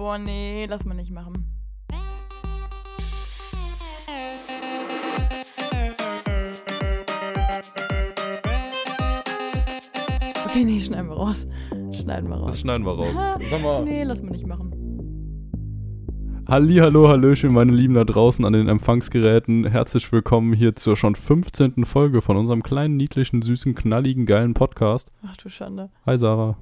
Boah, nee, lass mal nicht machen. Okay, nee, schneiden wir raus. Schneiden wir raus. Das schneiden wir raus. Sag mal. Nee, lass mal nicht machen. Halli, hallo, hallöchen, meine Lieben da draußen an den Empfangsgeräten. Herzlich willkommen hier zur schon 15. Folge von unserem kleinen, niedlichen, süßen, knalligen, geilen Podcast. Ach du Schande. Hi Sarah.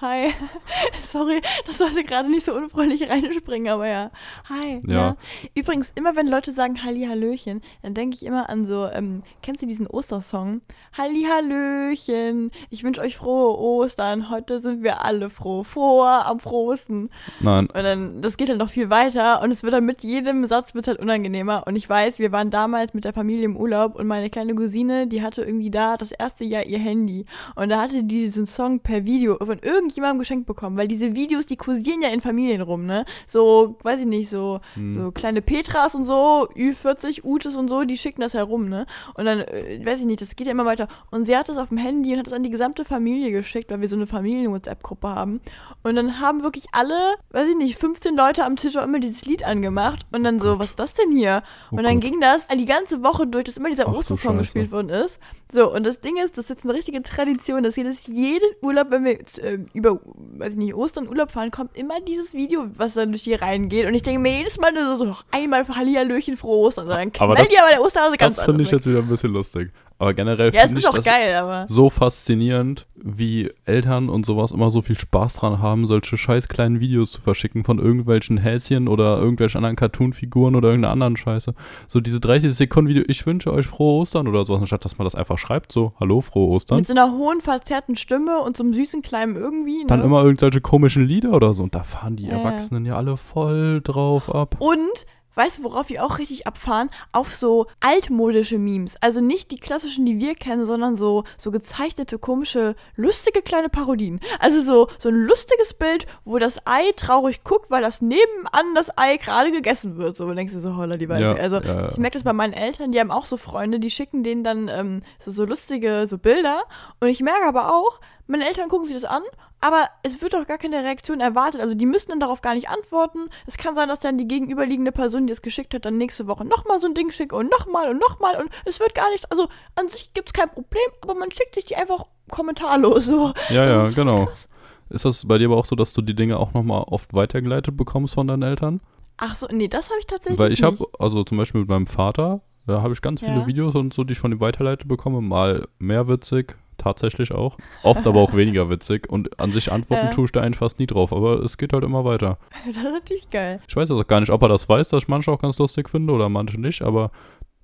Hi. Sorry, das sollte gerade nicht so unfreundlich reinspringen, aber ja. Hi. Ja. Übrigens, immer wenn Leute sagen Halli Hallöchen, dann denke ich immer an so, ähm, kennst du diesen Ostersong? Halli Hallöchen, ich wünsche euch frohe Ostern, heute sind wir alle froh, froher am frohsten. Nein, Und dann, das geht dann noch viel weiter und es wird dann mit jedem Satz wird halt unangenehmer. Und ich weiß, wir waren damals mit der Familie im Urlaub und meine kleine Cousine, die hatte irgendwie da das erste Jahr ihr Handy. Und da hatte die diesen Song per Video von irgendjemandem geschenkt bekommen, weil diese Videos, die kursieren ja in Familien rum, ne? So, weiß ich nicht, so, Hm. so kleine Petras und so, Ü40, Utes und so, die schicken das herum, ne? Und dann, äh, weiß ich nicht, das geht ja immer weiter. Und sie hat das auf dem Handy und hat es an die gesamte Familie geschickt, weil wir so eine Familien-WhatsApp-Gruppe haben. Und dann haben wirklich alle, weiß ich nicht, 15 Leute am Tisch auch immer dieses Lied angemacht. Und dann so, was ist das denn hier? Oh und dann Gott. ging das die ganze Woche durch, dass immer dieser Ostersong gespielt worden ist. So, und das Ding ist, das ist jetzt eine richtige Tradition, dass jedes, jeden Urlaub, wenn wir äh, über, weiß ich nicht, Ostern Urlaub fahren, kommt immer dieses Video, was dann durch die Reihen geht. Und ich denke mir jedes Mal nur so noch einmal für Hallihallöchen frohe Ostern. Dann Aber knallt das- die aber der Osterhase ganz das finde ich anders jetzt wieder ein bisschen lustig. Aber generell. Ja, finde ich das geil, so faszinierend, wie Eltern und sowas immer so viel Spaß dran haben, solche scheiß kleinen Videos zu verschicken von irgendwelchen Häschen oder irgendwelchen anderen Cartoon-Figuren oder irgendeiner anderen Scheiße. So diese 30 Sekunden Video, ich wünsche euch frohe Ostern oder sowas, anstatt dass man das einfach schreibt, so, hallo, frohe Ostern. Mit so einer hohen, verzerrten Stimme und so einem süßen kleinen irgendwie. Ne? Dann immer irgendwelche komischen Lieder oder so. Und da fahren die ja. Erwachsenen ja alle voll drauf ab. Und, weißt du, worauf wir auch richtig abfahren? Auf so altmodische Memes. Also nicht die klassischen, die wir kennen, sondern so, so gezeichnete, komische, lustige kleine Parodien. Also so, so ein lustiges Bild, wo das Ei traurig guckt, weil das nebenan das Ei gerade gegessen wird. So, denkst du so, holla die. Ja, Also ja. ich merke das bei meinen Eltern, die haben auch so Freunde, die schicken denen dann ähm, so, so lustige so Bilder. Und ich merke aber auch, meine Eltern gucken sich das an, aber es wird doch gar keine Reaktion erwartet. Also die müssen dann darauf gar nicht antworten. Es kann sein, dass dann die gegenüberliegende Person, die es geschickt hat, dann nächste Woche nochmal so ein Ding schickt und nochmal und nochmal. Und es wird gar nicht, also an sich gibt es kein Problem, aber man schickt sich die einfach kommentarlos. So. Ja, Das ja, genau. krass. Ist das bei dir aber auch so, dass du die Dinge auch nochmal oft weitergeleitet bekommst von deinen Eltern? Ach so, nee, das habe ich tatsächlich Weil ich habe, also zum Beispiel mit meinem Vater, da habe ich ganz viele Ja. Videos und so, die ich von ihm weiterleitet bekomme. Mal mehr witzig, tatsächlich auch. Oft aber auch weniger witzig. Und an sich antworten Ja. tue ich da eigentlich fast nie drauf. Aber es geht halt immer weiter. Das ist natürlich geil. Ich weiß also gar nicht, ob er das weiß, dass ich manche auch ganz lustig finde oder manche nicht, aber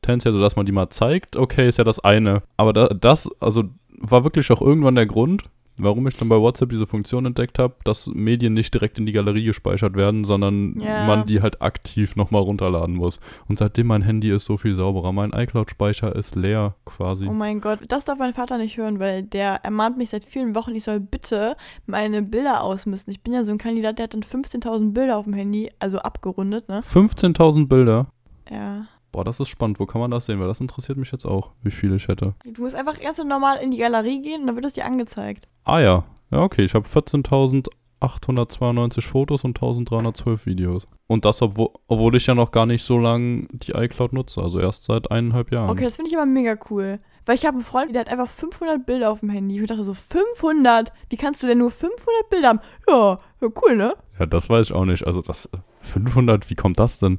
tendenziell so, dass man die mal zeigt, okay, ist ja das eine. Aber da, das, also war wirklich auch irgendwann der Grund, warum ich dann bei WhatsApp diese Funktion entdeckt habe, dass Medien nicht direkt in die Galerie gespeichert werden, sondern Ja. man die halt aktiv nochmal runterladen muss. Und seitdem mein Handy ist so viel sauberer. Mein iCloud-Speicher ist leer quasi. Oh mein Gott, das darf mein Vater nicht hören, weil der ermahnt mich seit vielen Wochen, ich soll bitte meine Bilder ausmisten. Ich bin ja so ein Kandidat, der hat dann 15.000 Bilder auf dem Handy, also abgerundet, ne? 15.000 Bilder. Ja. Boah, das ist spannend. Wo kann man das sehen? Weil das interessiert mich jetzt auch, wie viele ich hätte. Du musst einfach ganz normal in die Galerie gehen und dann wird es dir angezeigt. Ah ja, ja okay, ich habe 14.892 Fotos und 1.312 Videos. Und das, obwohl, obwohl ich ja noch gar nicht so lange die iCloud nutze, also erst seit eineinhalb Jahren. Okay, das finde ich aber mega cool. Weil ich habe einen Freund, der hat einfach 500 Bilder auf dem Handy. Ich dachte so, 500? Wie kannst du denn nur 500 Bilder haben? Ja, ja cool, ne? Ja, das weiß ich auch nicht. Also das 500, wie kommt das denn?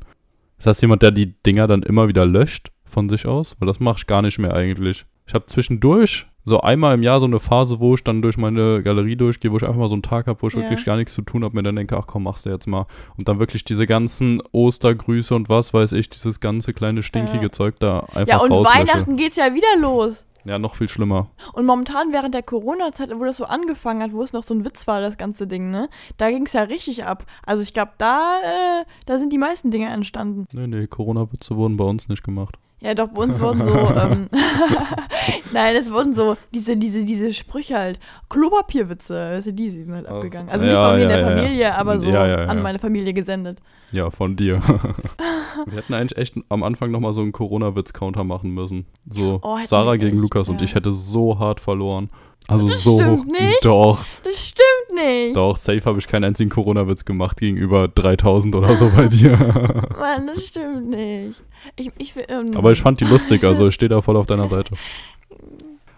Ist das jemand, der die Dinger dann immer wieder löscht von sich aus? Weil das mache ich gar nicht mehr eigentlich. Ich habe zwischendurch so einmal im Jahr so eine Phase, wo ich dann durch meine Galerie durchgehe, wo ich einfach mal so einen Tag habe, wo ich Ja. wirklich gar nichts zu tun habe, mir dann denke, ach komm, machst du jetzt mal. Und dann wirklich diese ganzen Ostergrüße und was weiß ich, dieses ganze kleine stinkige Ja. Zeug da einfach Ja, und rauslösche. Weihnachten geht's ja wieder los. Ja, noch viel schlimmer. Und momentan während der Corona-Zeit, wo das so angefangen hat, wo es noch so ein Witz war, das ganze Ding, ne? Da ging's ja richtig ab. Also ich glaube, da, äh, da sind die meisten Dinge entstanden. Nee, nee, Corona-Witze wurden bei uns nicht gemacht. Ja, doch, bei uns wurden so, ähm, nein, es wurden so diese, diese, diese Sprüche halt, Klopapierwitze, also die sind halt Ach, abgegangen. Also ja, nicht bei mir in ja, der ja. Familie, aber so an meine Familie gesendet. Ja, von dir. Wir hätten eigentlich echt am Anfang nochmal so einen Corona-Witz-Counter machen müssen. So Oh, Sarah gegen echt, Lukas und ich hätte so hart verloren. Also Das so stimmt hoch. nicht. Doch, Das stimmt nicht. doch, safe habe ich keinen einzigen Corona-Witz gemacht gegenüber 3000 oder so bei dir. Mann, das stimmt nicht. Ich, ich, ähm, Aber ich fand die lustig, also ich stehe da voll auf deiner Seite.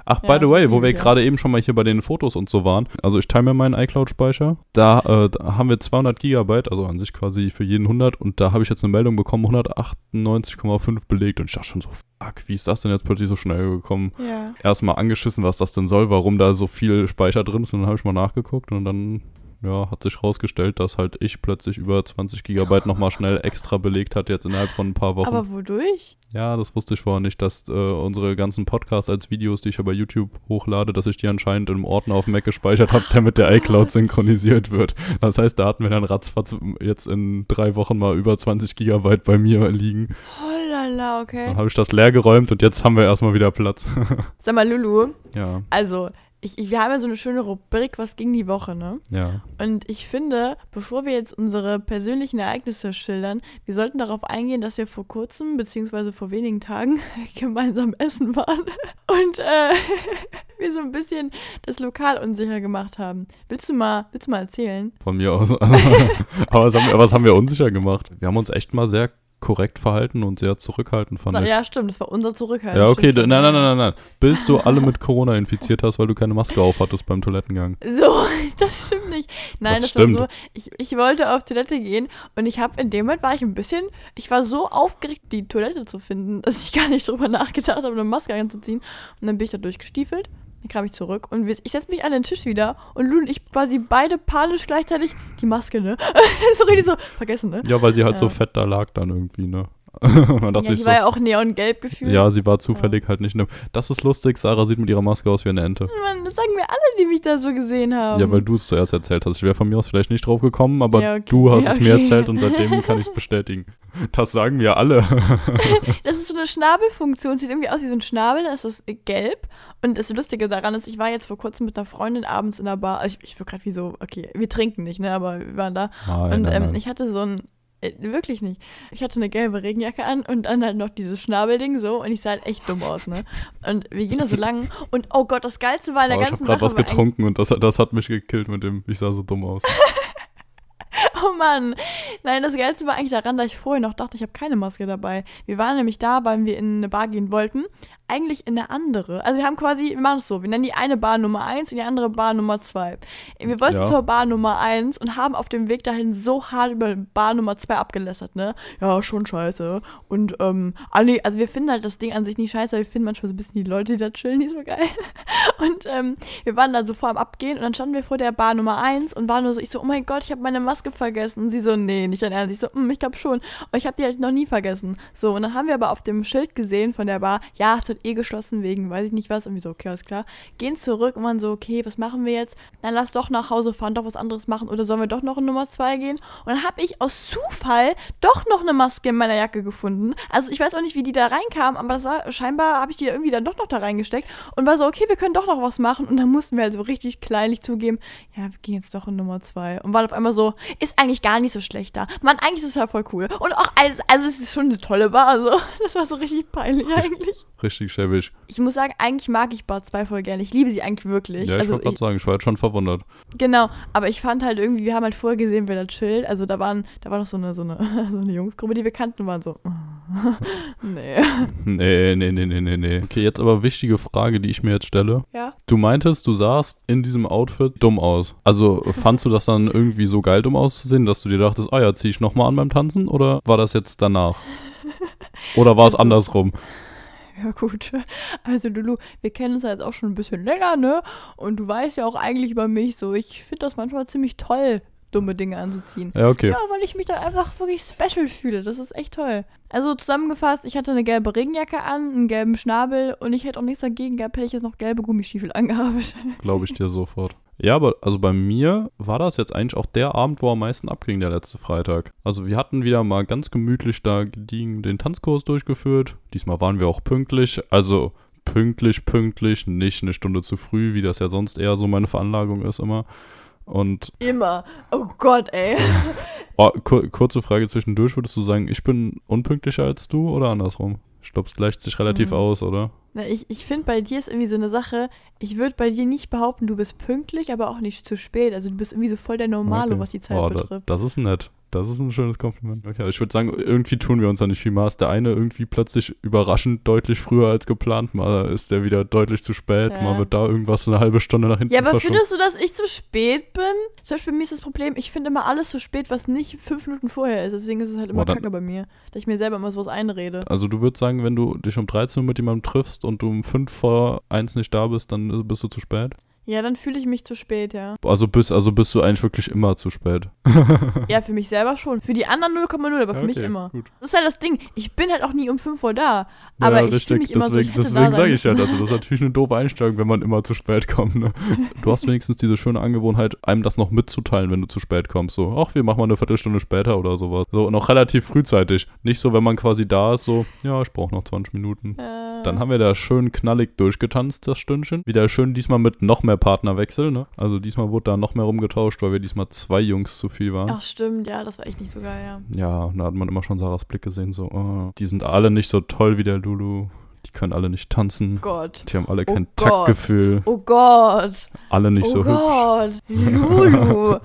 Ach, Ja, by the way, wo wir ja. gerade eben schon mal hier bei den Fotos und so waren. Also ich teile mir meinen iCloud-Speicher. Da, äh, da haben wir 200 Gigabyte, also an sich quasi für jeden 100. Und da habe ich jetzt eine Meldung bekommen, 198,5 belegt. Und ich dachte schon so, fuck, wie ist das denn jetzt plötzlich so schnell gekommen? Ja. Erstmal angeschissen, was das denn soll, warum da so viel Speicher drin ist. Und dann habe ich mal nachgeguckt und dann ja, hat sich rausgestellt, dass halt ich plötzlich über 20 Gigabyte nochmal schnell extra belegt hat, jetzt innerhalb von ein paar Wochen. Aber wodurch? Ja, das wusste ich vorher nicht, dass äh, unsere ganzen Podcasts als Videos, die ich ja bei YouTube hochlade, dass ich die anscheinend im Ordner auf Mac gespeichert habe, der mit der iCloud synchronisiert wird. Das heißt, da hatten wir dann ratzfatz jetzt in drei Wochen mal über 20 Gigabyte bei mir liegen. Oh lala, okay. Dann habe ich das leer geräumt und jetzt haben wir erstmal wieder Platz. Sag mal, Lulu, ja, also, ich, ich, wir haben ja so eine schöne Rubrik, was ging die Woche, ne? ja. Und ich finde, bevor wir jetzt unsere persönlichen Ereignisse schildern, wir sollten darauf eingehen, dass wir vor kurzem, beziehungsweise vor wenigen Tagen, gemeinsam essen waren und äh, wir so ein bisschen das Lokal unsicher gemacht haben. Willst du mal, willst du mal erzählen? Von mir aus. aber was haben, wir, was haben wir unsicher gemacht? Wir haben uns echt mal sehr korrekt verhalten und sehr zurückhaltend, fand ich. Ja, stimmt, das war unser Zurückhalten. Ja, okay, nein, nein, nein, nein, nein. Bis du alle mit Corona infiziert hast, weil du keine Maske aufhattest beim Toilettengang. So, das stimmt nicht. Nein, Das das, stimmt. war so, ich, ich wollte auf Toilette gehen und ich habe in dem Moment war ich ein bisschen, ich war so aufgeregt, die Toilette zu finden, dass ich gar nicht drüber nachgedacht habe, eine Maske anzuziehen. Und dann bin ich da durchgestiefelt, dann kam ich zurück und ich setze mich an den Tisch wieder und Lulu und ich quasi beide panisch gleichzeitig die Maske, ne? so richtig so vergessen, ne? Ja, weil sie halt so Ja. fett da lag dann irgendwie, ne? Man dachte Ja, die so, war ja auch neongelb gefühlt. ja, sie war zufällig halt nicht. Ne das ist lustig, Sarah sieht mit ihrer Maske aus wie eine Ente. Mann, das sagen mir alle, die mich da so gesehen haben. Ja, weil du es zuerst erzählt hast. Ich wäre von mir aus vielleicht nicht drauf gekommen, aber Ja, okay. du hast Ja, es mir erzählt und seitdem kann ich es bestätigen. Das sagen mir alle. Das ist so eine Schnabelfunktion, sieht irgendwie aus wie so ein Schnabel, dann ist das gelb. Und das Lustige daran ist, ich war jetzt vor kurzem mit einer Freundin abends in der Bar. Also ich, ich war gerade wie so, okay, wir trinken nicht, ne, aber wir waren da. Nein, und nein, ähm, nein. ich hatte so ein, äh, wirklich nicht. Ich hatte eine gelbe Regenjacke an und dann halt noch dieses Schnabelding so und ich sah halt echt dumm aus, ne. Und wir gehen da so lang und oh Gott, das Geilste war in der Aber ich habe ganzen gerade was getrunken und das, das hat mich gekillt mit dem, ich sah so dumm aus. Oh Mann. Nein, das Geilste war eigentlich daran, dass ich vorher noch dachte, ich habe keine Maske dabei. Wir waren nämlich da, weil wir in eine Bar gehen wollten. Eigentlich in eine andere. Also wir haben quasi, wir machen es so, wir nennen die eine Bar Nummer 1 und die andere Bar Nummer 2. Wir wollten Ja. zur Bar Nummer 1 und haben auf dem Weg dahin so hart über Bar Nummer 2 abgelästert, ne? Ja, schon scheiße. Und, ähm, ah, also wir finden halt das Ding an sich nicht scheiße, aber wir finden manchmal so ein bisschen die Leute, die da chillen, nicht so geil. Und ähm, wir waren dann so vor am Abgehen und dann standen wir vor der Bar Nummer 1 und waren nur so, ich so, oh mein Gott, ich habe meine Maske vergessen. Und sie so, nee, nicht dein Ernst. Ich so, "Mm, ich glaube schon. Und ich habe die halt noch nie vergessen. So, und dann haben wir aber auf dem Schild gesehen von der Bar, ja, es wird eh geschlossen wegen, weiß ich nicht was. Und wir so, okay, alles klar. Gehen zurück und waren so, okay, was machen wir jetzt? Dann lass doch nach Hause fahren, doch was anderes machen oder sollen wir doch noch in Nummer 2 gehen? Und dann habe ich aus Zufall doch noch eine Maske in meiner Jacke gefunden. Also ich weiß auch nicht, wie die da reinkam, aber das war scheinbar habe ich die irgendwie dann doch noch da reingesteckt und war so, okay, wir können doch noch was machen. Und dann mussten wir halt so richtig kleinlich zugeben, ja, wir gehen jetzt doch in Nummer 2. Und waren auf einmal so, ist eigentlich gar nicht so schlecht da. Mann, eigentlich ist es ja voll cool. Und auch, also, also es ist schon eine tolle Bar. Also, das war so richtig peinlich eigentlich. Richtig schäbig. Ich muss sagen, eigentlich mag ich Bar 2 voll gerne. Ich liebe sie eigentlich wirklich. Ja, ich also wollte gerade sagen, ich war jetzt schon verwundert. Genau, aber ich fand halt irgendwie, wir haben halt vorher gesehen, wer da chillt. Also da waren, da war noch so eine, so eine, so eine Jungsgruppe, die wir kannten, und waren so, nee. Nee, nee, nee, nee, nee, nee. Okay, jetzt aber wichtige Frage, die ich mir jetzt stelle. Ja. Du meintest, du sahst in diesem Outfit dumm aus. Also fandst du das dann irgendwie so geil, dumm auszusehen, dass du dir dachtest, ah ja, zieh ich nochmal an beim Tanzen? Oder war das jetzt danach? Oder war es Also- andersrum? Ja, gut. Also, Lulu, wir kennen uns ja jetzt auch schon ein bisschen länger, ne? Und du weißt ja auch eigentlich über mich so, ich finde das manchmal ziemlich toll, dumme Dinge anzuziehen. Ja, okay. Ja, weil ich mich dann einfach wirklich special fühle. Das ist echt toll. Also zusammengefasst, ich hatte eine gelbe Regenjacke an, einen gelben Schnabel und ich hätte auch nichts dagegen gehabt, hätte ich jetzt noch gelbe Gummistiefel angehabt. Glaube ich dir sofort. Ja, aber also bei mir war das jetzt eigentlich auch der Abend, wo am meisten abging, der letzte Freitag. Also wir hatten wieder mal ganz gemütlich da gediegen den Tanzkurs durchgeführt. Diesmal waren wir auch pünktlich. Also pünktlich, pünktlich, nicht eine Stunde zu früh, wie das ja sonst eher so meine Veranlagung ist immer. Und Immer. Oh Gott, ey. oh, kur kurze Frage zwischendurch, würdest du sagen, ich bin unpünktlicher als du oder andersrum? Es gleicht sich relativ Mhm. aus, oder? Na, ich ich finde, bei dir ist irgendwie so eine Sache, ich würde bei dir nicht behaupten, du bist pünktlich, aber auch nicht zu spät. Also du bist irgendwie so voll der Normalo, Okay. was die Zeit Oh, da, betrifft. das ist nett. Das ist ein schönes Kompliment. Okay, ich würde sagen, irgendwie tun wir uns da nicht viel Maß. Der eine irgendwie plötzlich überraschend deutlich früher als geplant. Mal ist der wieder deutlich zu spät. Ja. Mal wird da irgendwas so eine halbe Stunde nach hinten Ja, aber findest du, dass ich zu spät bin? Zum Beispiel bei mir ist das Problem, ich finde immer alles zu spät, was nicht fünf Minuten vorher ist. Deswegen ist es halt immer Boah, kacke bei mir, dass ich mir selber immer sowas einrede. Also du würdest sagen, wenn du dich um 13 Uhr mit jemandem triffst und du um 5 vor 1 nicht da bist, dann bist du zu spät? Ja, dann fühle ich mich zu spät, ja. Also bist, also bist du eigentlich wirklich immer zu spät. Ja, für mich selber schon. Für die anderen 0,0, aber für mich Okay, immer. Gut. Das ist halt das Ding. Ich bin halt auch nie um 5 Uhr da. Aber ja, ich richtig. fühle mich immer so, ich deswegen deswegen sage ich ja, müssen. also das ist natürlich eine doofe Einstellung, wenn man immer zu spät kommt. Ne? Du hast wenigstens diese schöne Angewohnheit, einem das noch mitzuteilen, wenn du zu spät kommst. So, ach, wir machen mal eine Viertelstunde später oder sowas. So, noch relativ frühzeitig. Nicht so, wenn man quasi da ist, so, ja, ich brauche noch 20 Minuten. Äh, Dann haben wir da schön knallig durchgetanzt, das Stündchen. Wieder schön diesmal mit noch mehr Partnerwechsel, ne? Also diesmal wurde da noch mehr rumgetauscht, weil wir diesmal zwei Jungs zu viel waren. Ach, stimmt, ja, das war echt nicht so geil, ja. Ja, und da hat man immer schon Sarahs Blick gesehen, so, oh, die sind alle nicht so toll wie der Lulu. Die können alle nicht tanzen. Gott. Die haben alle Oh kein Gott. Taktgefühl. Oh Gott. Alle nicht oh so hübsch. Gott. Lulu.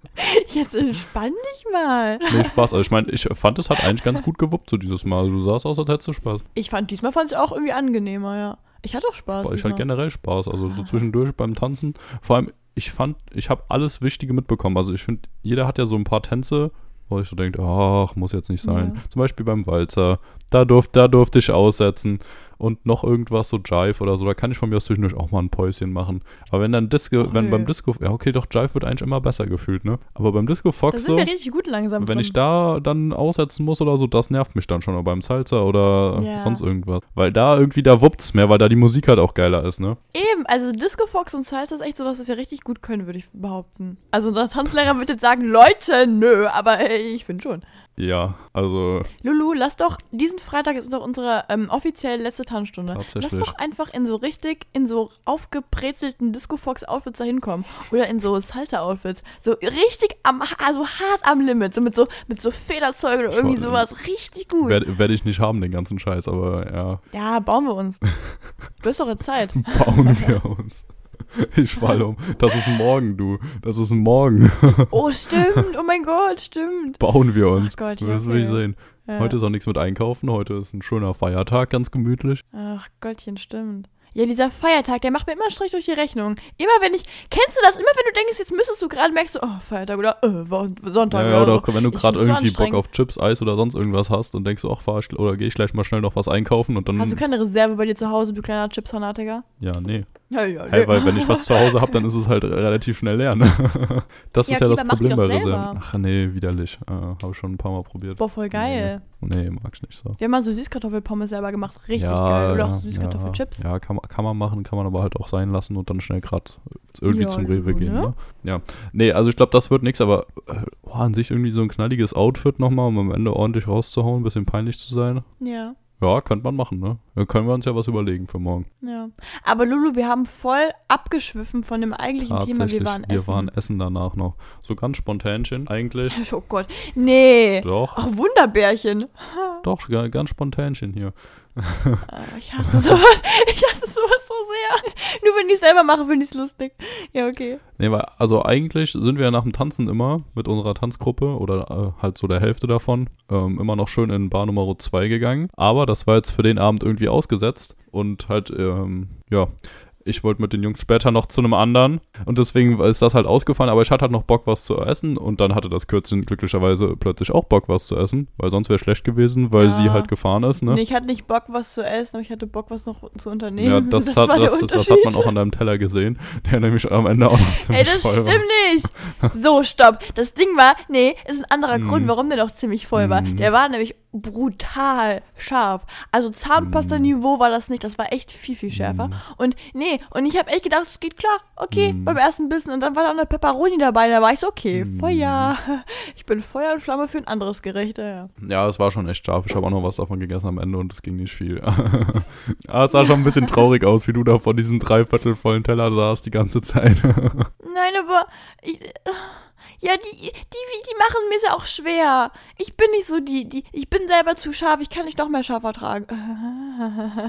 Jetzt entspann dich mal. Nee, Spaß. Also ich meine, ich fand, es hat eigentlich ganz gut gewuppt so dieses Mal. Also du sahst aus, als hättest du Spaß. Ich fand, diesmal fand ich auch irgendwie angenehmer, ja. Ich hatte auch Spaß. Boah, ich hatte generell Spaß. Also so zwischendurch beim Tanzen. Vor allem, ich fand, ich habe alles Wichtige mitbekommen. Also ich finde, jeder hat ja so ein paar Tänze, wo ich so denke, ach, muss jetzt nicht sein. Ja. Zum Beispiel beim Walzer. Da, durf, da durfte ich aussetzen. Und noch irgendwas, so Jive oder so, da kann ich von mir aus zwischendurch auch mal ein Päuschen machen. Aber wenn dann Disco, Ach, wenn nö. beim Disco, ja okay, doch, Jive wird eigentlich immer besser gefühlt, ne? Aber beim Disco Fox so, richtig gut langsam wenn drin. ich da dann aussetzen muss oder so, das nervt mich dann schon. Oder beim Salsa oder Ja. sonst irgendwas. Weil da irgendwie, da wuppt's mehr, weil da die Musik halt auch geiler ist, ne? Eben, also Disco Fox und Salsa ist echt sowas, was wir richtig gut können, würde ich behaupten. Also unser Tanzlehrer wird jetzt sagen, Leute, nö, aber äh, ich finde schon. Ja, also Lulu, lass doch, diesen Freitag ist doch unsere ähm, offiziell letzte Tanzstunde. Lass doch einfach in so richtig, in so aufgebrezelten Disco Fox Outfits da hinkommen. Oder in so Salsa Outfits. So richtig am, also hart am Limit. So mit so, mit so Federzeug oder irgendwie sowas. Richtig gut. werde werd ich nicht haben, den ganzen Scheiß, aber ja, Ja, bauen wir uns. Du hast doch jetzt Zeit. bauen wir uns. Ich fall um. Das ist morgen, du. Das ist morgen. Oh, stimmt. Oh mein Gott, stimmt. Bauen wir uns. Ach Gott, das will ich sehen. Ja. Heute ist auch nichts mit einkaufen. Heute ist ein schöner Feiertag, ganz gemütlich. Ach Gottchen, stimmt. Ja, dieser Feiertag, der macht mir immer einen Strich durch die Rechnung. Immer wenn ich, kennst du das? Immer wenn du denkst, jetzt müsstest du gerade, merkst du, oh, Feiertag oder äh, Sonntag Ja, ja, oder auch wenn du gerade irgendwie Bock auf Chips, Eis oder sonst irgendwas hast und denkst, ach, fahr ich, oder gehe ich gleich mal schnell noch was einkaufen und dann. Hast du keine Reserve bei dir zu Hause, du kleiner Chips-Fanatiker? ja, nee. Ja, ja, Hey, weil wenn ich was zu Hause habe, dann ist es halt relativ schnell leer. Ne? Das Ja, ist ja das Problem bei Reserven. Ach nee, widerlich. Äh, habe ich schon ein paar Mal probiert. Boah, voll geil. Nee, mag ich nicht so. Wir haben mal so Süßkartoffelpommes selber gemacht. Richtig ja, geil. Oder auch so Süßkartoffelchips. Ja, ja kann, man, kann man machen, kann man aber halt auch sein lassen und dann schnell gerade irgendwie Ja, zum Rewe ne? gehen. Ne? Ja. Nee, also ich glaube, das wird nichts, aber oh, an sich irgendwie so ein knalliges Outfit nochmal, um am Ende ordentlich rauszuhauen, ein bisschen peinlich zu sein. Ja. Ja, könnte man machen, ne? Dann können wir uns ja was überlegen für morgen. Ja. Aber Lulu, wir haben voll abgeschwiffen von dem eigentlichen Thema. Wir waren wir essen. waren essen danach noch. So ganz spontänchen eigentlich. Oh Gott. Nee. Doch, Ach, Wunderbärchen. doch, ga- ganz spontänchen hier. Ah, Ich hasse sowas. Ich hasse sowas so sehr. Nur wenn ich es selber mache, finde ich es lustig. Ja, okay. Nee, weil, also eigentlich sind wir ja nach dem Tanzen immer mit unserer Tanzgruppe oder äh, halt so der Hälfte davon ähm, immer noch schön in Bar Nummer 2 gegangen. Aber das war jetzt für den Abend irgendwie ausgesetzt und halt, ähm, ja. Ich wollte mit den Jungs später noch zu einem anderen und deswegen ist das halt ausgefallen, aber ich hatte halt noch Bock, was zu essen und dann hatte das Kürzchen glücklicherweise plötzlich auch Bock, was zu essen, weil sonst wäre schlecht gewesen, weil Ja. sie halt gefahren ist, ne? Nee, ich hatte nicht Bock, was zu essen, aber ich hatte Bock, was noch zu unternehmen. Ja, das, hat, war der das, das hat man auch an deinem Teller gesehen, der nämlich am Ende auch noch Ey, ziemlich das voll stimmt war. nicht. So, stopp. Das Ding war, nee, ist ein anderer Mm. Grund, warum der noch ziemlich voll war. Mm. Der war nämlich brutal scharf. Also Zahnpasta-Niveau war das nicht, das war echt viel, viel schärfer. Mm. Und nee, und ich habe echt gedacht, es geht klar, okay, Mm. beim ersten Bissen. Und dann war da auch eine Pepperoni dabei, da war ich so, okay, Mm. Feuer. Ich bin Feuer und Flamme für ein anderes Gericht, ja, ja. Ja, es war schon echt scharf. Ich habe auch noch was davon gegessen am Ende und es ging nicht viel. Aber es sah schon ein bisschen traurig aus, wie du da vor diesem dreiviertel vollen Teller saßt die ganze Zeit. Nein, aber ich, Ja, die, die, die machen mir es ja auch schwer. Ich bin nicht so die, die, ich bin selber zu scharf, ich kann nicht noch mehr scharf ertragen.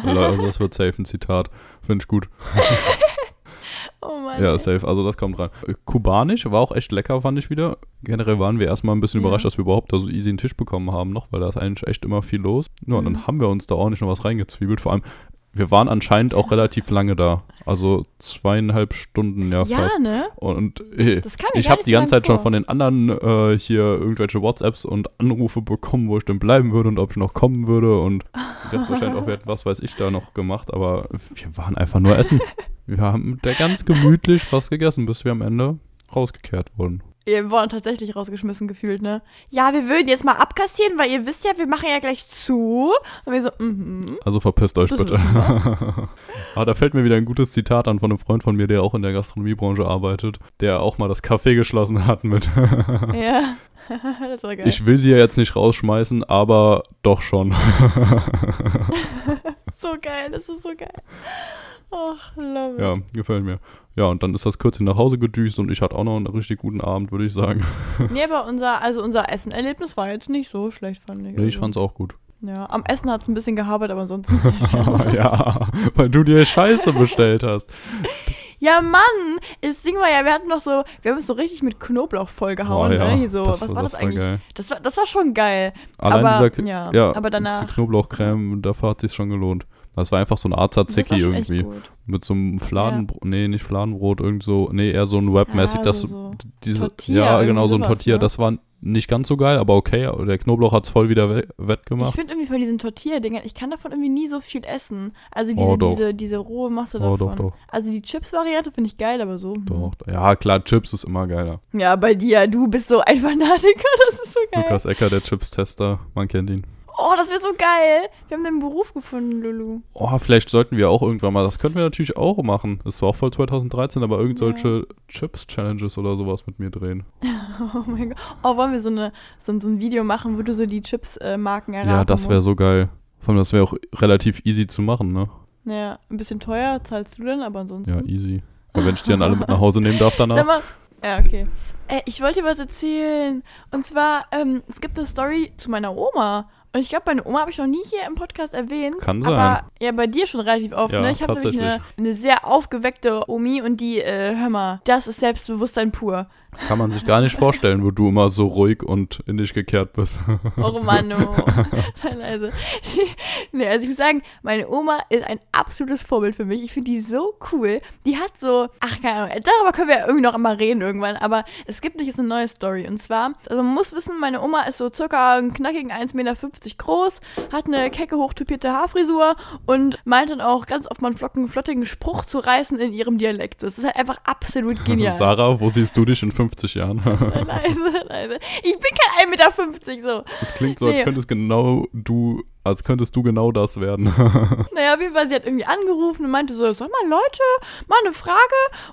Also das wird safe ein Zitat. Finde ich gut. Oh Mann. Ja, safe. Also das kommt rein. Äh, Kubanisch war auch echt lecker, fand ich wieder. Generell waren wir erstmal ein bisschen Ja. überrascht, dass wir überhaupt da so easy einen Tisch bekommen haben noch, weil da ist eigentlich echt immer viel los. Ja, und Mhm. dann haben wir uns da ordentlich noch was reingezwiebelt. Vor allem, wir waren anscheinend auch relativ lange da. Also zweieinhalb Stunden ja, Ja, fast. ne? Und äh, kam mir ich habe die ganze Zeit schon vor. von den anderen äh, hier irgendwelche WhatsApps und Anrufe bekommen, wo ich denn bleiben würde und ob ich noch kommen würde. Und ich dachte wahrscheinlich auch, was weiß ich da noch gemacht, aber wir waren einfach nur essen. Wir haben da ganz gemütlich was gegessen, bis wir am Ende rausgekehrt wurden. Wir wurden tatsächlich rausgeschmissen gefühlt, ne? Ja, wir würden jetzt mal abkassieren, weil ihr wisst ja, wir machen ja gleich zu. Und wir so, mhm. Also verpisst euch Das bitte. Aber da fällt mir wieder ein gutes Zitat an von einem Freund von mir, der auch in der Gastronomiebranche arbeitet, der auch mal das Café geschlossen hat mit Ja. das war geil. Ich will sie ja jetzt nicht rausschmeißen, aber doch schon. so geil, das ist so geil. Ach, love. Ja, gefällt mir. Ja, und dann ist das Kürzchen nach Hause gedüst und ich hatte auch noch einen richtig guten Abend, würde ich sagen. Nee, aber unser, also unser Essenerlebnis war jetzt nicht so schlecht, fand ich. Nee, ich also. fand's auch gut. Ja, am Essen hat es ein bisschen gehabert, aber ansonsten. ja, weil du dir Scheiße bestellt hast. ja, Mann! Das Ding war ja, wir hatten noch so, wir haben es so richtig mit Knoblauch vollgehauen, Oh, ja, ne? Hier so, das- was war das, das war eigentlich? geil. Das war, das war schon geil. Allein aber, dieser, ja, ja, aber danach. diese Knoblauchcreme, dafür hat sich's schon gelohnt. Das war einfach so ein Art Tzatziki irgendwie. Mit so einem Fladenbrot, nee, nicht Fladenbrot, irgend so, nee, eher so ein Webmäßig, Ja, das so- diese, Tortilla, ja, genau, so ein Tortilla, ne? das war nicht ganz so geil, aber okay, der Knoblauch hat's voll wieder we Ich wettgemacht. finde irgendwie von diesen Tortilla-Dingern, ich kann davon irgendwie nie so viel essen. Also diese, Oh, diese, diese rohe Masse Oh, davon. doch, doch, Also die Chips-Variante finde ich geil, aber so. hm. doch. Ja, klar, Chips ist immer geiler. Ja, bei dir, du bist so ein Fanatiker, das ist so geil. Lukas Ecker, der Chips-Tester, man kennt ihn. Oh, das wäre so geil. Wir haben den Beruf gefunden, Lulu. Oh, vielleicht sollten wir auch irgendwann mal, das könnten wir natürlich auch machen. Das war auch voll 2013, aber irgend Ja. Chips-Challenges oder sowas mit mir drehen. Oh mein Gott. Oh, wollen wir so, eine, so, ein- so ein Video machen, wo du so die Chips-Marken erraten Ja, das wäre so geil. Vor allem, das wäre auch relativ easy zu machen, ne? Ja, ein bisschen teuer zahlst du denn, aber ansonsten. Ja, easy. Ja, wenn ich die dann alle mit nach Hause nehmen darf danach. Sag mal. Ja, okay. Äh, ich wollte dir was erzählen. Und zwar, ähm, es gibt eine Story zu meiner Oma. Und ich glaube, meine Oma habe ich noch nie hier im Podcast erwähnt. Kann sein. Aber ja, bei dir schon relativ oft, Ja, ne? Ich habe nämlich eine, eine sehr aufgeweckte Omi und die, äh, hör mal, das ist Selbstbewusstsein pur. Kann man sich gar nicht vorstellen, wo du immer so ruhig und in dich gekehrt bist. Oh Mann, oh. Sei leise. nee, also ich muss sagen, meine Oma ist ein absolutes Vorbild für mich. Ich finde die so cool. Die hat so, ach keine Ahnung, darüber können wir ja irgendwie noch einmal reden irgendwann, aber es gibt nicht jetzt eine neue Story. Und zwar, also man muss wissen, meine Oma ist so circa einen knackigen 1,50 Meter groß, hat eine kecke, hochtupierte Haarfrisur und meint dann auch ganz oft mal einen flocken, flottigen Spruch zu reißen in ihrem Dialekt. Das ist halt einfach absolut genial. Sarah, wo siehst du dich in 50 Jahren? leise, leise. Ich bin kein 1,50 Meter so. Das klingt so, als Nee. könntest genau du, als könntest du genau das werden. Naja, auf jeden Fall, sie hat irgendwie angerufen und meinte so, sag mal Leute, mal eine Frage.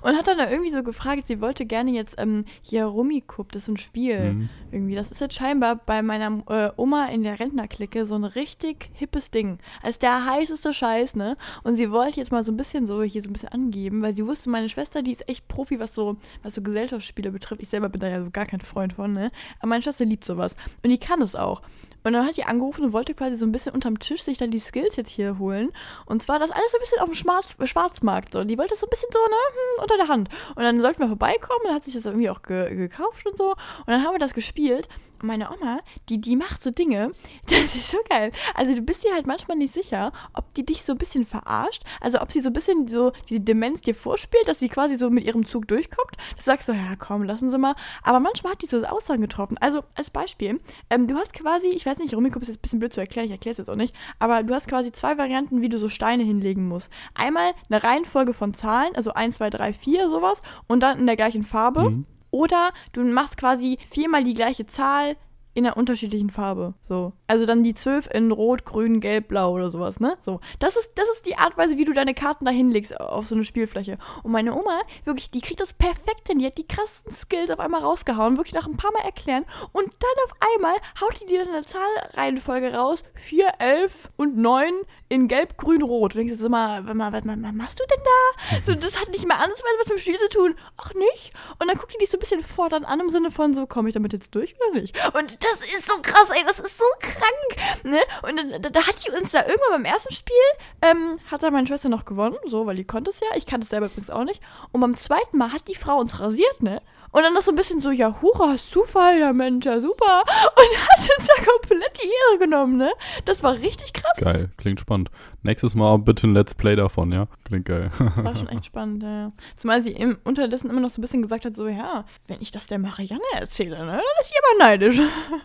Und hat dann da irgendwie so gefragt, sie wollte gerne jetzt ähm, hier Rummikub, das ist ein Spiel. Mhm. Irgendwie, das ist jetzt scheinbar bei meiner äh, Oma in der Rentnerklicke so ein richtig hippes Ding. Als der heißeste Scheiß, ne? Und sie wollte jetzt mal so ein bisschen so hier so ein bisschen angeben, weil sie wusste, meine Schwester, die ist echt Profi, was so, was so Gesellschaftsspiele betrifft. Ich selber bin da ja so gar kein Freund von, ne? Aber meine Schwester liebt sowas. Und die kann es auch. Und dann hat die angerufen und wollte quasi so ein bisschen unterm Tisch sich dann die Skills jetzt hier holen. Und zwar das alles so ein bisschen auf dem Schwarz Schwarzmarkt. So. Die wollte das so ein bisschen so, ne, hm, unter der Hand. Und dann sollten wir vorbeikommen und hat sich das irgendwie auch ge gekauft und so. Und dann haben wir das gespielt. Meine Oma, die, die macht so Dinge, das ist so geil. Also du bist dir halt manchmal nicht sicher, ob die dich so ein bisschen verarscht. Also ob sie so ein bisschen so diese Demenz dir vorspielt, dass sie quasi so mit ihrem Zug durchkommt. Du sagst so, ja komm, lassen Sie mal. Aber manchmal hat die so Aussagen getroffen. Also als Beispiel, ähm, du hast quasi, ich weiß nicht, Rumiko ist jetzt ein bisschen blöd zu erklären, ich erkläre es jetzt auch nicht, aber du hast quasi zwei Varianten, wie du so Steine hinlegen musst. Einmal eine Reihenfolge von Zahlen, also 1, 2, 3, 4, sowas, und dann in der gleichen Farbe. Mhm. Oder du machst quasi viermal die gleiche Zahl in einer unterschiedlichen Farbe. So. Also dann die 12 in Rot, Grün, Gelb, Blau oder sowas, ne? So. Das ist, das ist die Art und Weise, wie du deine Karten da hinlegst auf so eine Spielfläche. Und meine Oma, wirklich, die kriegt das perfekt hin. Die hat die krassesten Skills auf einmal rausgehauen, wirklich nach ein paar Mal erklären. Und dann auf einmal haut die dir eine Zahlreihenfolge raus. 4, 11 und 9 in gelb, grün, rot. Du denkst mal, was, machst du denn da? So, das hat nicht mal ansatzweise was mit dem Spiel zu tun. Ach nicht? Und dann guckt die dich so ein bisschen fordernd an im Sinne von so, komme ich damit jetzt durch oder nicht? Und das ist so krass, ey, das ist so krank. Ne? Und dann, da, da hat die uns da irgendwann beim ersten Spiel, ähm, hat da meine Schwester noch gewonnen, so, weil die konnte es ja. Ich kannte es selber übrigens auch nicht. Und beim zweiten Mal hat die Frau uns rasiert, ne? Und dann noch so ein bisschen so, ja, hurra, Zufall, ja Mensch, ja super. Und hat uns da komplett die Ehre genommen, ne? Das war richtig krass. Geil, klingt spannend. Nächstes Mal bitte ein Let's Play davon, ja? Klingt geil. Das war schon echt spannend, ja. Zumal sie im, unterdessen immer noch so ein bisschen gesagt hat, so, ja, wenn ich das der Marianne erzähle, ne, dann ist sie aber neidisch.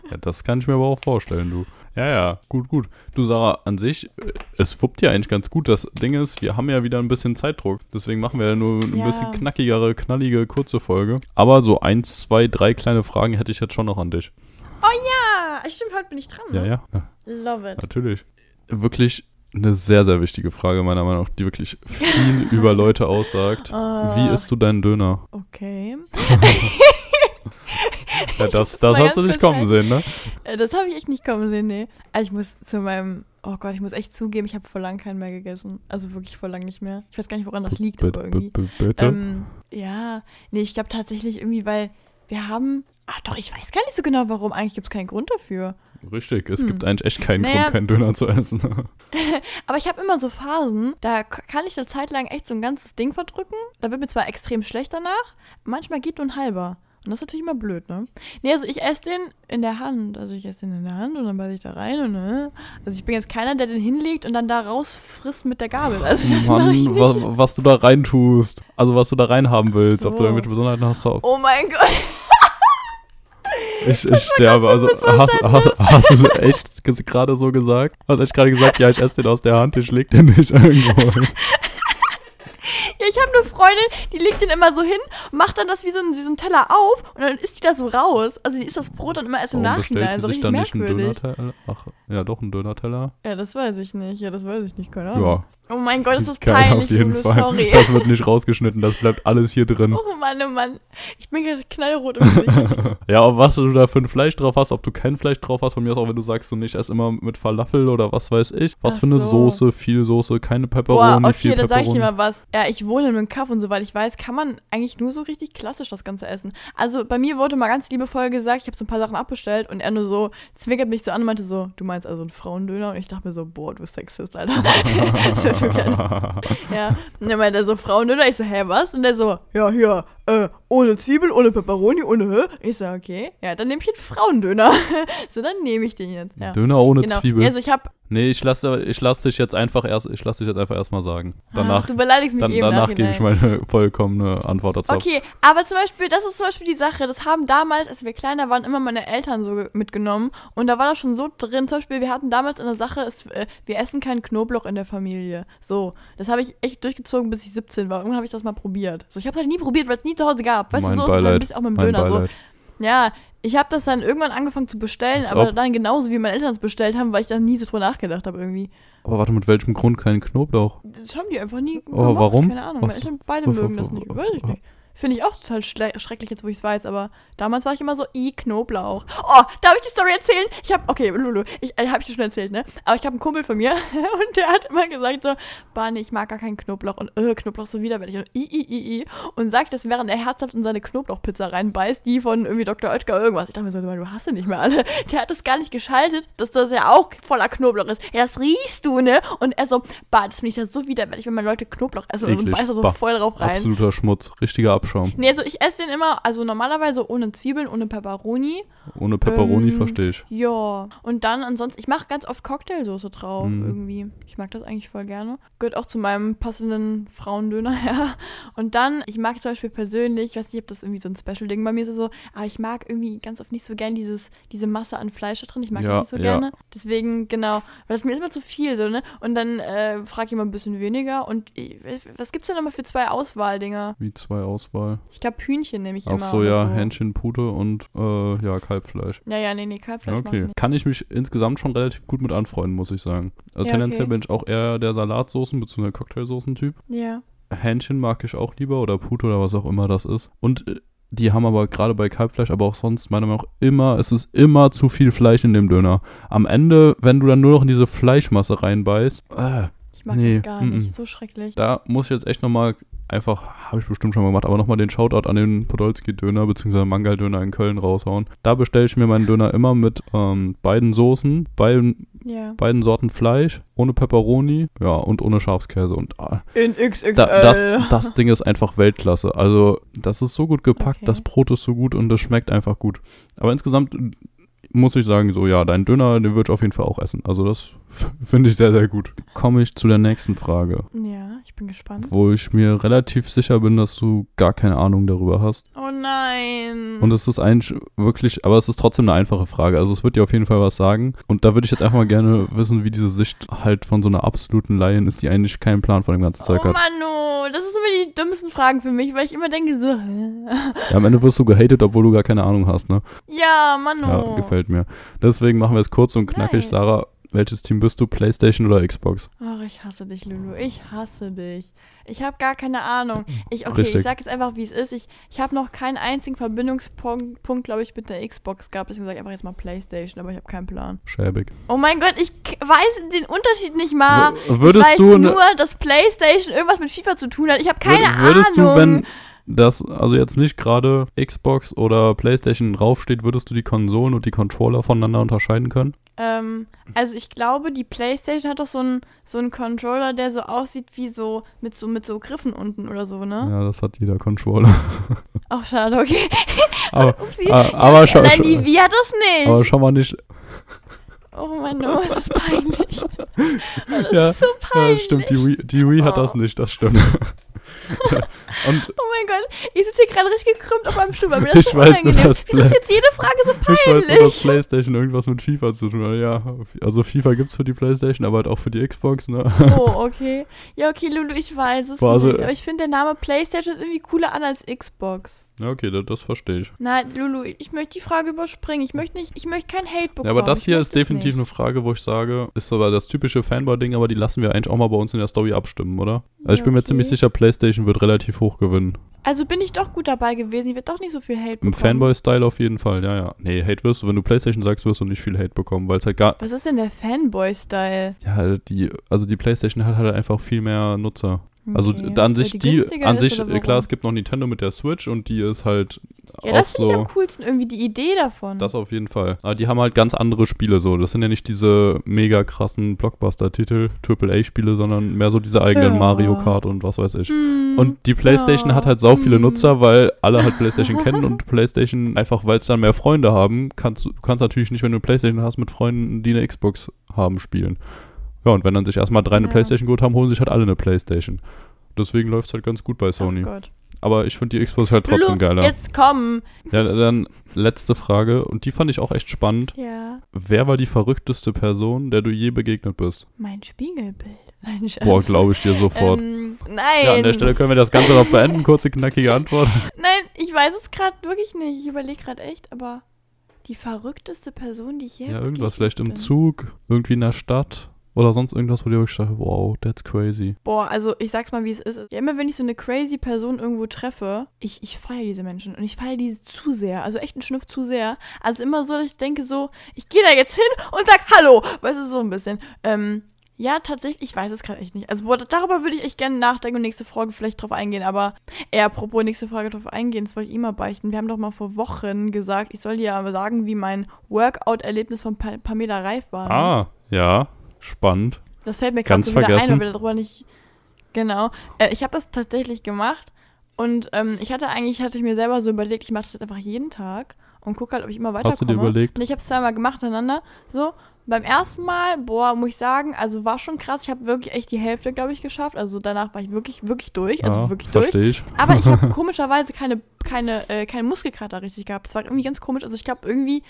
Ja, das kann ich mir aber auch vorstellen, du. Ja, ja, gut, gut. Du, Sarah, an sich, äh, es fuppt ja eigentlich ganz gut. Das Ding ist, wir haben ja wieder ein bisschen Zeitdruck. Deswegen machen wir ja nur ein Ja. bisschen knackigere, knallige, kurze Folge. Aber so eins, zwei, drei kleine Fragen hätte ich jetzt schon noch an dich. Oh ja, stimmt, heute bin ich dran. Ja, Ne? ja, ja Love it. natürlich. Wirklich eine sehr, sehr wichtige Frage, meiner Meinung nach, die wirklich viel über Leute aussagt. Ah. Wie isst du deinen Döner? Okay. Ja, das das hast du nicht kommen sehen, ne? Äh, Das habe ich echt nicht kommen sehen, nee. Also ich muss zu meinem, oh Gott, ich muss echt zugeben, ich habe vor lang keinen mehr gegessen. Also wirklich vor lang nicht mehr. Ich weiß gar nicht, woran das liegt, Bitte, aber irgendwie. bitte. Ähm, ja, nee, ich glaube tatsächlich irgendwie, weil wir haben, ach doch, ich weiß gar nicht so genau, warum. Eigentlich gibt es keinen Grund dafür. Richtig, es hm. gibt eigentlich echt keinen Naja. Grund, keinen Döner zu essen. Aber ich habe immer so Phasen, da kann ich eine Zeit lang echt so ein ganzes Ding verdrücken. Da wird mir zwar extrem schlecht danach, manchmal geht nur ein halber. Und das ist natürlich immer blöd, ne? Nee, also ich esse den in der Hand. Also ich esse den in der Hand und dann beiße ich da rein und ne? Also ich bin jetzt keiner, der den hinlegt und dann da rausfrisst mit der Gabel. Also das mache ich Mann, nicht. was, was du da reintust. Also was du da reinhaben willst. Ob du So. irgendwelche Besonderheiten hast. Ob Oh mein Gott. ich, ich sterbe. Also hast, hast, hast du es echt gerade so gesagt? Hast echt gerade gesagt, ja, ich esse den aus der Hand, ich leg den nicht irgendwo hin. Ja, ich habe eine Freundin, die legt den immer so hin, macht dann das wie so, ein, wie so ein Teller auf und dann isst die da so raus. Also die isst das Brot dann immer erst im Warum Nachhinein. bestellt sie So sich dann nicht einen merkwürdig. Dönerteller? Ach, ja, doch, einen Dönerteller. Ja, das weiß ich nicht. Ja, das weiß ich nicht. Keine Ahnung. Ja, Oh mein Gott, ist das geil peinlich, auf jeden Lulu, Fall. sorry. Das wird nicht rausgeschnitten, das bleibt alles hier drin. Oh Mann, oh Mann. Ich bin gerade knallrot im Gesicht. Ja, ob was du da für ein Fleisch drauf hast, ob du kein Fleisch drauf hast, von mir aus auch, wenn du sagst, du nicht, ess immer mit Falafel oder was weiß ich. Was Ach für eine so. Soße, viel Soße, keine Boah, Pepperoni, okay, viel da sag ich dir mal was. Ja, ich wohne in einem Kaff und soweit ich weiß, kann man eigentlich nur so richtig klassisch das Ganze essen. Also bei mir wurde mal ganz liebevoll gesagt, ich habe so ein paar Sachen abbestellt und er nur so zwinkert mich so an und meinte so, du meinst also einen Frauendöner? Und ich dachte mir so, boah, du Sexist, Alter. ja, und dann meinte er so, Frauendöner. Ich so, hä, was? Und er so, ja, hier, äh, ohne Zwiebel, ohne Pepperoni, ohne Hö. Ich so, okay, ja, dann nehme ich einen Frauendöner. so, dann nehme ich den jetzt. Ja. Döner ohne Genau. Zwiebel. Also ich habe, Nee, ich lasse ich lass dich jetzt einfach erst, ich lass dich jetzt einfach erstmal sagen. Danach, Ach, du beleidigst mich dann, eben danach Nachhinein. gebe ich meine vollkommene Antwort dazu. Okay, aber zum Beispiel, das ist zum Beispiel die Sache, das haben damals, als wir kleiner waren, immer meine Eltern so ge- mitgenommen und da war das schon so drin, zum Beispiel, wir hatten damals eine Sache, es, äh, wir essen keinen Knoblauch in der Familie. So, das habe ich echt durchgezogen, bis ich 17 war. Irgendwann habe ich das mal probiert. So, ich habe es halt nie probiert, weil es nie zu Hause gab. Weißt mein du, so ist es halt auch mit dem Mein Döner. So. Ja, ich habe das dann irgendwann angefangen zu bestellen, Als aber ob. dann genauso wie meine Eltern es bestellt haben, weil ich da nie so drüber nachgedacht habe irgendwie. Aber warte, mit welchem Grund kein Knoblauch? Das haben die einfach nie Aber gemocht, warum? Keine Ahnung, Was- meine Eltern beide mögen das nicht. Weiß ich nicht. Finde ich auch total schrecklich jetzt, wo ich es weiß, aber damals war ich immer so, i Knoblauch. Oh, da habe ich die Story erzählt. Ich habe, okay, Lulu, ich äh, habe ich dir schon erzählt, ne? Aber ich habe einen Kumpel von mir und der hat immer gesagt so, Barney, ich mag gar keinen Knoblauch und äh, Knoblauch so widerwärtig und i, i, i, i und sagt das, während er herzhaft in seine Knoblauchpizza reinbeißt, die von irgendwie Dr. Oetker irgendwas. Ich dachte mir so, du hast sie nicht mehr alle. Der hat das gar nicht geschaltet, dass das ja auch voller Knoblauch ist. Ja, das riechst du, ne? Und er so, bah, das finde ich ja so widerwärtig, wenn man Leute Knoblauch essen und beißt da so voll drauf rein. Absoluter Schmutz, richtiger Abschaum. Nee, also ich esse den immer, also normalerweise ohne Zwiebeln, ohne Pepperoni. Ohne Pepperoni Ähm, verstehe ich. Ja. Und dann ansonsten, ich mache ganz oft Cocktailsoße drauf Mhm. irgendwie. Ich mag das eigentlich voll gerne. Gehört auch zu meinem passenden Frauendöner her. Und dann, ich mag zum Beispiel persönlich, ich weiß nicht, ob das irgendwie so ein Special-Ding bei mir ist, so, aber ich mag irgendwie ganz oft nicht so gern dieses, diese Masse an Fleisch da drin. Ich mag Ja, das nicht so ja. gerne. Deswegen, genau, weil das mir ist immer zu viel, so, ne? Und dann äh, frage ich immer ein bisschen weniger. Und ich, was gibt's denn immer für zwei Auswahldinger? Wie zwei Auswahl. Ich glaube, Hühnchen nehme ich Ach immer. so, oder ja, so. Hähnchen, Pute und äh, ja, Kalbfleisch. Ja, ja, nee, nee, Kalbfleisch Ja, okay. Kann ich mich insgesamt schon relativ gut mit anfreunden, muss ich sagen. Also Ja, tendenziell okay. bin ich auch eher der Salatsoßen- bzw. Cocktailsoßen-Typ. Ja. Hähnchen mag ich auch lieber oder Pute oder was auch immer das ist. Und äh, die haben aber gerade bei Kalbfleisch, aber auch sonst meiner Meinung nach immer, es ist immer zu viel Fleisch in dem Döner. Am Ende, wenn du dann nur noch in diese Fleischmasse reinbeißt, äh, Ich mag Nee, das gar nicht. mm. So schrecklich. da muss ich jetzt echt nochmal einfach, habe ich bestimmt schon mal gemacht, aber nochmal den Shoutout an den Podolski-Döner bzw. Mangal-Döner in Köln raushauen. Da bestelle ich mir meinen Döner immer mit ähm, beiden Soßen, beiden, Ja. beiden Sorten Fleisch, ohne Pepperoni, ja, und ohne Schafskäse. Und ah, In XXL. da, das, das Ding ist einfach Weltklasse. Also, das ist so gut gepackt, Okay. das Brot ist so gut und das schmeckt einfach gut. Aber insgesamt muss ich sagen, so, ja, dein Döner, den würde ich auf jeden Fall auch essen. Also, das finde ich sehr, sehr gut. Komme ich zu der nächsten Frage, Ja, ich bin gespannt. wo ich mir relativ sicher bin, dass du gar keine Ahnung darüber hast. Oh nein. Und es ist eigentlich wirklich, aber es ist trotzdem eine einfache Frage. Also, es wird dir auf jeden Fall was sagen. Und da würde ich jetzt einfach mal gerne wissen, wie diese Sicht halt von so einer absoluten Laien ist, die eigentlich keinen Plan von dem ganzen Zeug oh hat. Manu, das sind immer die dümmsten Fragen für mich, weil ich immer denke so? Ja, am Ende wirst du gehatet, obwohl du gar keine Ahnung hast, ne? ja, Manu. Ja, gefällt mir. Deswegen machen wir es kurz und knackig. Nein. Sarah, welches Team bist du? Playstation oder Xbox? Ach, ich hasse dich, Lulu. Ich hasse dich. Ich habe gar keine Ahnung. Ich, okay, Richtig. ich sag jetzt einfach, wie es ist. Ich, ich habe noch keinen einzigen Verbindungspunkt, Punkt, glaube ich, mit der Xbox gehabt. Deswegen sage ich einfach jetzt mal Playstation, aber ich habe keinen Plan. Schäbig. Oh mein Gott, ich weiß den Unterschied nicht mal. W- würdest ich weiß du ne- nur, dass Playstation irgendwas mit FIFA zu tun hat. Ich habe keine Wür- würdest Ahnung. du, wenn das, also jetzt nicht gerade Xbox oder Playstation draufsteht, würdest du die Konsolen und die Controller voneinander unterscheiden können? Ähm, also ich glaube, die Playstation hat doch so einen so einen Controller, der so aussieht wie so mit so mit so Griffen unten oder so, ne? Ja, das hat jeder Controller. Ach, schade, okay. aber, Upsi. aber, aber, schau, Nein, die Wii hat das nicht. aber schau mal nicht. oh mein Gott, das ist peinlich. Das Ja, ist so Ja, peinlich. das stimmt, die Wii, die Wii hat Oh. das nicht, das stimmt. und Oh mein Gott, ich sitze hier gerade richtig gekrümmt auf meinem Stuhl, weil mir das Ich so weiß nur, dass ist. Wieso ist jetzt jede Frage so Ich weiß nur, dass peinlich? PlayStation irgendwas mit FIFA zu tun hat. Ja, also FIFA gibt's für die PlayStation, aber halt auch für die Xbox, ne? Oh, okay. Ja, okay, Lulu, ich weiß es Boah, also- nicht. Aber ich finde, der Name PlayStation ist irgendwie cooler an als Xbox. Ja, okay, das, das verstehe ich. Nein, Lulu, ich möchte die Frage überspringen. Ich möchte nicht, ich möchte kein Hate bekommen. Ja, aber das Ich hier ist definitiv eine. Frage, wo ich sage, ist aber das typische Fanboy-Ding, aber die lassen wir eigentlich auch mal bei uns in der Story abstimmen, oder? Also ich Ja, bin mir okay. ziemlich sicher, PlayStation wird relativ hoch gewinnen. Also bin ich doch gut dabei gewesen. Ich werde doch nicht so viel Hate Im bekommen. Fanboy-Style auf jeden Fall, ja, ja. Nee, Hate wirst du, wenn du PlayStation sagst, wirst du nicht viel Hate bekommen, weil es halt gar. Was ist denn der Fanboy-Style? Ja, die, also die PlayStation hat halt einfach viel mehr Nutzer. Also Okay. an sich, die, günstiger an sich, äh, klar, es gibt noch Nintendo mit der Switch und die ist halt Ja, auch das finde ich so. am coolsten, irgendwie die Idee davon. Das auf jeden Fall. Aber die haben halt ganz andere Spiele so. Das sind ja nicht diese mega krassen Blockbuster-Titel, AAA-Spiele, sondern mehr so diese eigenen Ja. Mario Kart und was weiß ich. Hm, Und die PlayStation ja, hat halt sau viele hm. Nutzer, weil alle halt PlayStation kennen und PlayStation einfach, weil es dann mehr Freunde haben, kannst du du kannst natürlich nicht, wenn du eine PlayStation hast, mit Freunden, die eine Xbox haben, spielen. Ja, und wenn dann sich erstmal drei eine Ja. PlayStation geholt haben, holen sich halt alle eine PlayStation. Deswegen läuft es halt ganz gut bei Ach Sony. Gott. Aber ich finde die Xbox halt trotzdem geiler. Jetzt komm. Ja, dann letzte Frage und die fand ich auch echt spannend. Ja. Wer war die verrückteste Person, der du je begegnet bist? Mein Spiegelbild. Nein. Boah, glaube ich dir sofort. Ähm, nein. ja, an der Stelle können wir das Ganze noch beenden. Kurze, knackige Antwort. Nein, ich weiß es gerade wirklich nicht. Ich überlege gerade echt, aber die verrückteste Person, die ich je Ja, irgendwas. Vielleicht im bin. Zug, irgendwie in der Stadt oder sonst irgendwas, wo du wirklich dachte, wow, that's crazy. Boah, also ich sag's mal, wie es ist. Ja, immer wenn ich so eine crazy Person irgendwo treffe, ich, ich feiere diese Menschen und ich feiere diese zu sehr. Also echt ein Schnuff zu sehr. Also immer so, dass ich denke so, ich gehe da jetzt hin und sag Hallo. Weißt du, so ein bisschen. Ähm, ja, tatsächlich, ich weiß es gerade echt nicht. Also boah, darüber würde ich echt gerne nachdenken und nächste Folge vielleicht drauf eingehen. Aber eher apropos nächste Folge drauf eingehen, das wollte ich immer beichten. Wir haben doch mal vor Wochen gesagt, ich soll dir aber sagen, wie mein Workout-Erlebnis von pa Pamela Reif war. ne? Ah, ja, spannend. Das fällt mir gerade Ganz so wieder vergessen. ein, weil wir darüber nicht. Genau. Äh, ich habe das tatsächlich gemacht und ähm, ich hatte eigentlich, hatte ich mir selber so überlegt, ich mache das jetzt einfach jeden Tag und gucke halt, ob ich immer weiterkomme. Hast du dir überlegt? Und ich habe es zweimal gemacht hintereinander. So. Beim ersten Mal, boah, muss ich sagen, also war schon krass. Ich habe wirklich echt die Hälfte, glaube ich, geschafft. Also danach war ich wirklich, wirklich durch. Also ja, wirklich durch. ich. Aber ich habe komischerweise keine, keine, äh, keine Muskelkater richtig gehabt. Das war irgendwie ganz komisch. Also ich glaube irgendwie,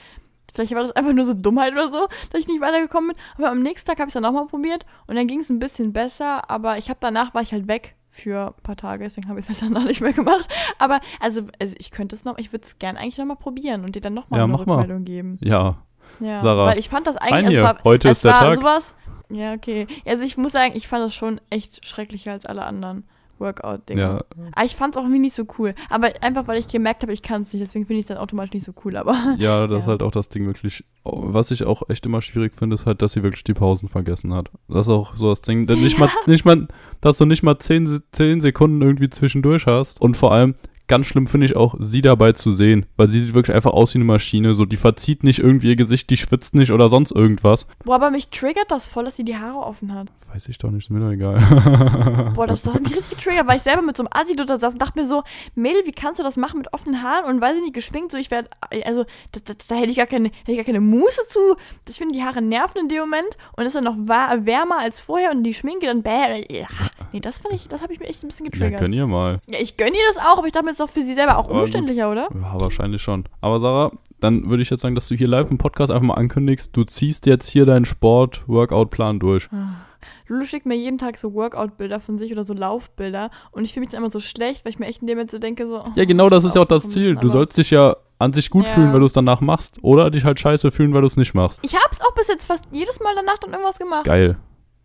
vielleicht war das einfach nur so Dummheit oder so, dass ich nicht weitergekommen bin. Aber am nächsten Tag habe ich es dann nochmal probiert und dann ging es ein bisschen besser. Aber ich habe danach war ich halt weg für ein paar Tage, deswegen habe ich es halt danach nicht mehr gemacht. Aber also, also ich könnte es noch, ich würde es gerne eigentlich nochmal probieren und dir dann nochmal Ja, eine mach mal. Rückmeldung geben. Ja, Ja, Sarah, weil ich fand das eigentlich, es hier. war, Heute es ist der war Tag. sowas. Ja, okay. Also ich muss sagen, ich fand das schon echt schrecklicher als alle anderen. Workout-Dinger. Ja, Aber ich fand es auch irgendwie nicht so cool. Aber einfach, weil ich gemerkt habe, ich kann es nicht. Deswegen finde ich es dann automatisch nicht so cool. Aber ja, das ist Ja. halt auch das Ding wirklich. Was ich auch echt immer schwierig finde, ist halt, dass sie wirklich die Pausen vergessen hat. Das ist auch so das Ding. Denn nicht mal, nicht mal, dass du nicht mal 10, Se- 10 Sekunden irgendwie zwischendurch hast. Und vor allem, ganz schlimm finde ich auch, sie dabei zu sehen. Weil sie sieht wirklich einfach aus wie eine Maschine. So, die verzieht nicht irgendwie ihr Gesicht, die schwitzt nicht oder sonst irgendwas. Boah, aber mich triggert das voll, dass sie die Haare offen hat. Weiß ich doch nicht, ist mir doch egal. Boah, das, hat mich richtig getriggert, weil ich selber mit so einem Assi da saß und dachte mir so, Mädel, wie kannst du das machen mit offenen Haaren und weiß ich nicht, geschminkt, so ich werde, also da, da, da hätte ich gar keine, hätte ich gar keine Muße zu. Ich finde, die Haare nerven in dem Moment und ist dann noch wärmer als vorher und die Schminke dann bäh. Ja, nee, das fand ich, das habe ich mir echt ein bisschen ja, getriggert. könnt ihr mal. Ja, ich gönne ihr das auch, aber ich dachte mir, ist doch für sie selber auch umständlicher, oder? Ja, wahrscheinlich schon. Aber Sarah, dann würde ich jetzt sagen, dass du hier live im Podcast einfach mal ankündigst, du ziehst jetzt hier deinen Sport-Workout-Plan durch. Lulu schickt mir jeden Tag so Workout-Bilder von sich oder so Laufbilder und ich fühle mich dann immer so schlecht, weil ich mir echt in dem Moment so denke, so. Ja, genau das ist ja auch das Ziel. Du sollst dich ja an sich gut Ja. fühlen, weil du es danach machst. Oder dich halt scheiße fühlen, weil du es nicht machst. Ich hab's auch bis jetzt fast jedes Mal danach dann irgendwas gemacht. Geil.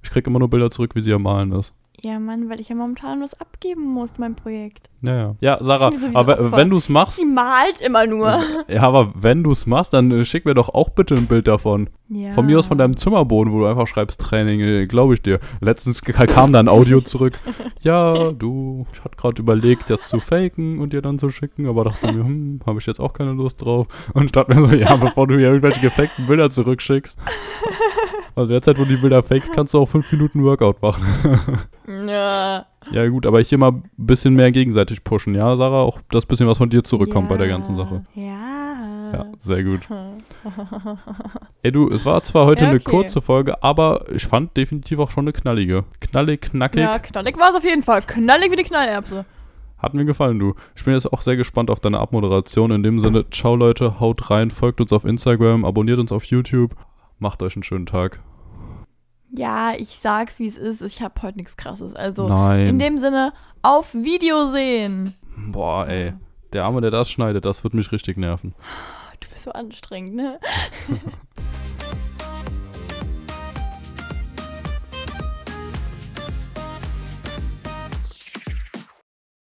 Ich krieg immer nur Bilder zurück, wie sie am Malen ist. Ja, Mann, weil ich ja momentan was abgeben muss, mein Projekt. Ja, ja. Ja, Sarah, sowieso aber Opfer. wenn du es machst, Sie malt immer nur. ja, aber wenn du es machst, dann äh, schick mir doch auch bitte ein Bild davon. Ja. Von mir aus von deinem Zimmerboden, wo du einfach schreibst Training, glaube ich dir. Letztens kam da ein Audio zurück. Ja, du, ich hatte gerade überlegt, das zu faken und dir dann zu schicken, aber dachte mir, hm, habe ich jetzt auch keine Lust drauf. Und dachte mir so, ja, bevor du hier irgendwelche gefakten Bilder zurückschickst. Also derzeit, wo du die Bilder fakest, kannst du auch fünf Minuten Workout machen. Ja. ja gut, aber hier mal ein bisschen mehr gegenseitig pushen, ja, Sarah? Auch das bisschen, was von dir zurückkommt bei der ganzen Sache. Ja. Ja, sehr gut. Ey du, es war zwar heute Ja, eine okay. kurze Folge, aber ich fand definitiv auch schon eine knallige. Knallig, knackig. Ja, knallig war es auf jeden Fall. Knallig wie die Knallerbse. Hat mir gefallen, du. Ich bin jetzt auch sehr gespannt auf deine Abmoderation. In dem Sinne, ciao Leute, haut rein, folgt uns auf Instagram, abonniert uns auf YouTube. Macht euch einen schönen Tag. Ja, ich sag's, wie es ist. Ich habe heute nichts Krasses. Also, Nein. in dem Sinne, auf Video sehen. Boah, ey. Der Arme, der das schneidet, das wird mich richtig nerven. Du bist so anstrengend, ne?